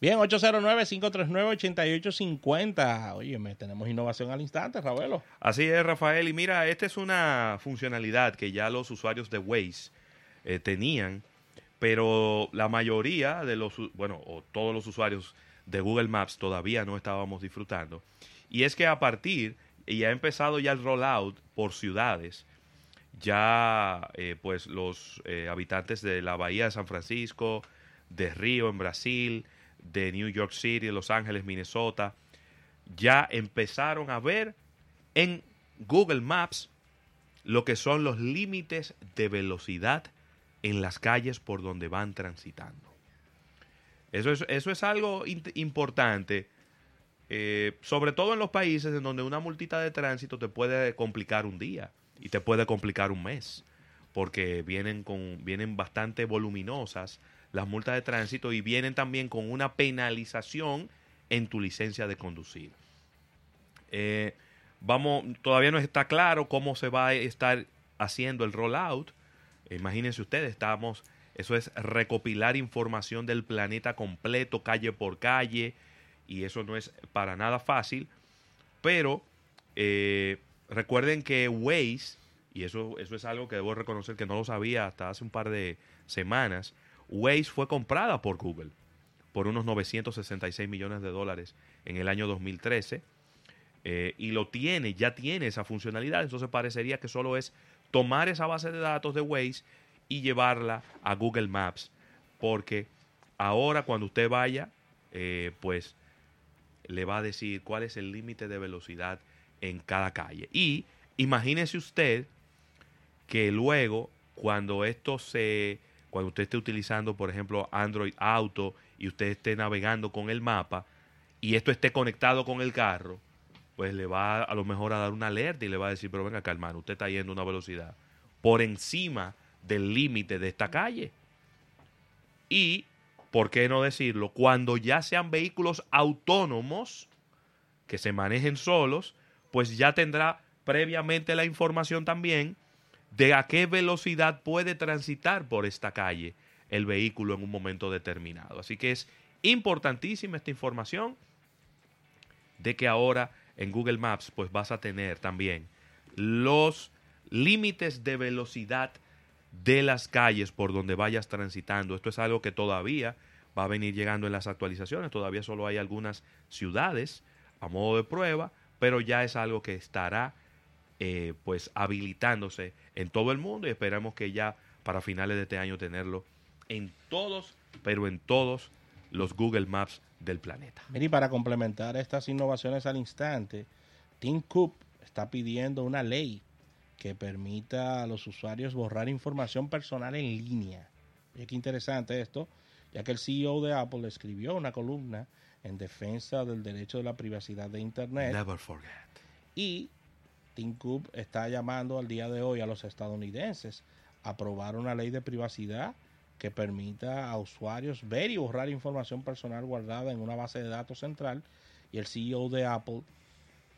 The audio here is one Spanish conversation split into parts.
Bien, 809-539-8850. Oye, tenemos innovación al instante, Ravelo. Así es, Rafael. Y mira, esta es una funcionalidad que ya los usuarios de Waze eh, tenían, pero la mayoría de los, bueno, o todos los usuarios de Google Maps todavía no estábamos disfrutando. Y es que a partir, y ha empezado ya el rollout por ciudades, ya eh, pues los eh, habitantes de la bahía de San Francisco, de Río en Brasil, de New York City, Los Ángeles, Minnesota, ya empezaron a ver en Google Maps lo que son los límites de velocidad en las calles por donde van transitando. Eso es, eso es algo importante, eh, sobre todo en los países en donde una multita de tránsito te puede complicar un día y te puede complicar un mes, porque vienen, con, vienen bastante voluminosas las multas de tránsito y vienen también con una penalización en tu licencia de conducir. Eh, vamos, todavía no está claro cómo se va a estar haciendo el rollout. Imagínense ustedes, estamos, eso es recopilar información del planeta completo, calle por calle, y eso no es para nada fácil. Pero eh, recuerden que Waze, y eso, eso es algo que debo reconocer que no lo sabía hasta hace un par de semanas, Waze fue comprada por Google por unos 966 millones de dólares en el año 2013 eh, y lo tiene, ya tiene esa funcionalidad, entonces parecería que solo es tomar esa base de datos de Waze y llevarla a Google Maps, porque ahora cuando usted vaya, eh, pues le va a decir cuál es el límite de velocidad en cada calle. Y imagínese usted que luego, cuando esto se cuando usted esté utilizando, por ejemplo, Android Auto y usted esté navegando con el mapa y esto esté conectado con el carro, pues le va a lo mejor a dar una alerta y le va a decir, pero venga hermano, usted está yendo a una velocidad por encima del límite de esta calle. Y, ¿por qué no decirlo? Cuando ya sean vehículos autónomos que se manejen solos, pues ya tendrá previamente la información también de a qué velocidad puede transitar por esta calle el vehículo en un momento determinado. Así que es importantísima esta información de que ahora en Google Maps pues vas a tener también los límites de velocidad de las calles por donde vayas transitando. Esto es algo que todavía va a venir llegando en las actualizaciones. Todavía solo hay algunas ciudades a modo de prueba, pero ya es algo que estará eh, pues habilitándose en todo el mundo y esperamos que ya para finales de este año tenerlo en todos, pero en todos los Google Maps del planeta. Y para complementar estas innovaciones al instante, Tim Cook está pidiendo una ley que permita a los usuarios borrar información personal en línea. Y qué interesante esto, ya que el CEO de Apple escribió una columna en defensa del derecho de la privacidad de Internet. Never forget. Y Tim está llamando al día de hoy a los estadounidenses a aprobar una ley de privacidad que permita a usuarios ver y borrar información personal guardada en una base de datos central. Y el CEO de Apple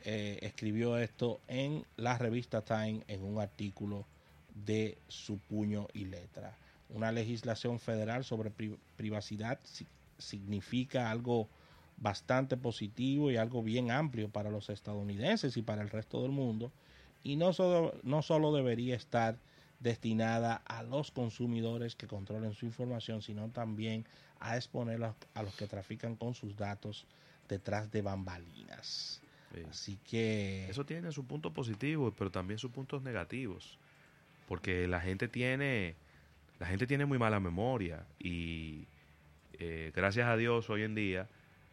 eh, escribió esto en la revista Time en un artículo de su puño y letra. Una legislación federal sobre privacidad significa algo bastante positivo y algo bien amplio para los estadounidenses y para el resto del mundo. Y no solo, no solo debería estar destinada a los consumidores que controlen su información, sino también a exponer a, los que trafican con sus datos detrás de bambalinas. Así que... Eso tiene su punto positivo, pero también sus puntos negativos. Porque la gente tiene, la gente tiene muy mala memoria y eh, gracias a Dios hoy en día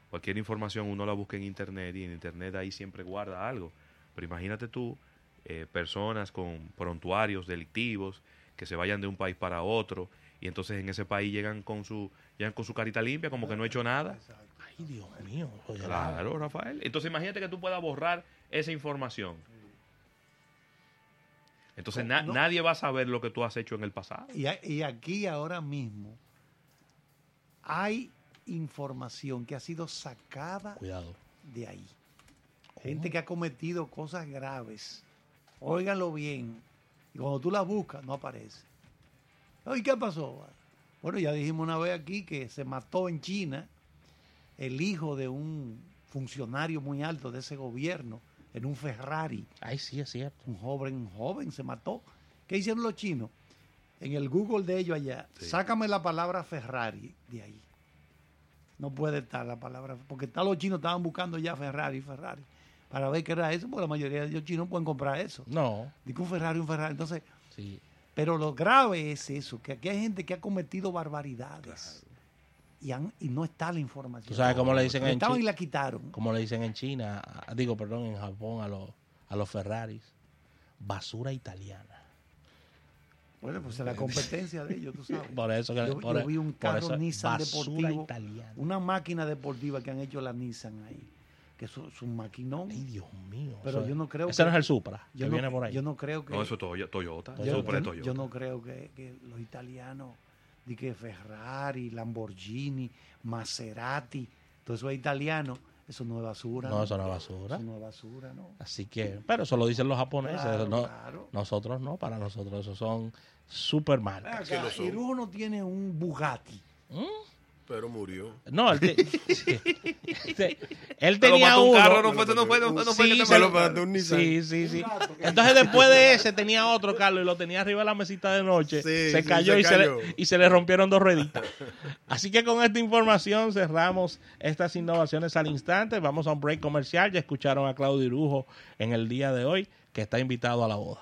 Cualquier información uno la busca en Internet y en Internet ahí siempre guarda algo. Pero imagínate tú, eh, personas con prontuarios delictivos que se vayan de un país para otro y entonces en ese país llegan con su llegan con su carita limpia como que no ha hecho nada. Ay, Dios mío. Claro, Rafael. Entonces imagínate que tú puedas borrar esa información. Entonces nadie va a saber lo que tú has hecho en el pasado. Y, y aquí ahora mismo hay información que ha sido sacada de ahí. Gente que ha cometido cosas graves. Óiganlo bien. Y cuando tú la buscas, no aparece. ¿Y qué pasó? Bueno, ya dijimos una vez aquí que se mató en China el hijo de un funcionario muy alto de ese gobierno en un Ferrari. Ay, sí, es cierto. Un joven, un joven se mató. ¿Qué hicieron los chinos? En el Google de ellos allá, sácame la palabra Ferrari de ahí. No puede estar la palabra, porque está los chinos estaban buscando ya Ferrari, Ferrari, para ver qué era eso, porque la mayoría de los chinos pueden comprar eso. No. Digo un Ferrari, un Ferrari. Entonces, Sí. pero lo grave es eso, que aquí hay gente que ha cometido barbaridades y, han- y no está la información. ¿Tú sabes cómo le dicen en estaban y China? la quitaron. Como le dicen en China, digo, perdón, en Japón a los, a los Ferraris. Basura italiana. Bueno, pues es la competencia de ellos, tú sabes. Por eso que Yo, por, yo vi un carro eso Nissan deportivo, italiana. una máquina deportiva que han hecho la Nissan ahí, que es un- maquinón. Ay, Dios mío. Pero yo no creo Ese que- no es el Supra, que Yo viene no, por ahí. yo no creo que No, eso es Toyo- Toyota. yo, Eso es yo- Toyota. yo no creo que, que los italianos, di que Ferrari, Lamborghini, Maserati, todo eso es italiano, eso no es basura. No, eso no es basura. Eso no es basura, ¿no? Así que, pero eso lo dicen los japoneses. Claro, no, claro. Nosotros no, para nosotros esos son super marcas. Acá, Irujo no tiene un Bugatti. Pero murió. No, él, te- sí. Él tenía uno. carro, no fue, no fue, no fue, no fue Sí, que te se Se lo- lo paraste un Nissan. Sí, sí, sí. Entonces después de ese tenía otro Carlos y lo tenía arriba de la mesita de noche. Sí, se sí, cayó, se y, Se le, y se le rompieron dos rueditas. Así que con esta información cerramos estas innovaciones al instante. Vamos a un break comercial. Ya escucharon a Claudio Irujo en el día de hoy, que está invitado a la boda.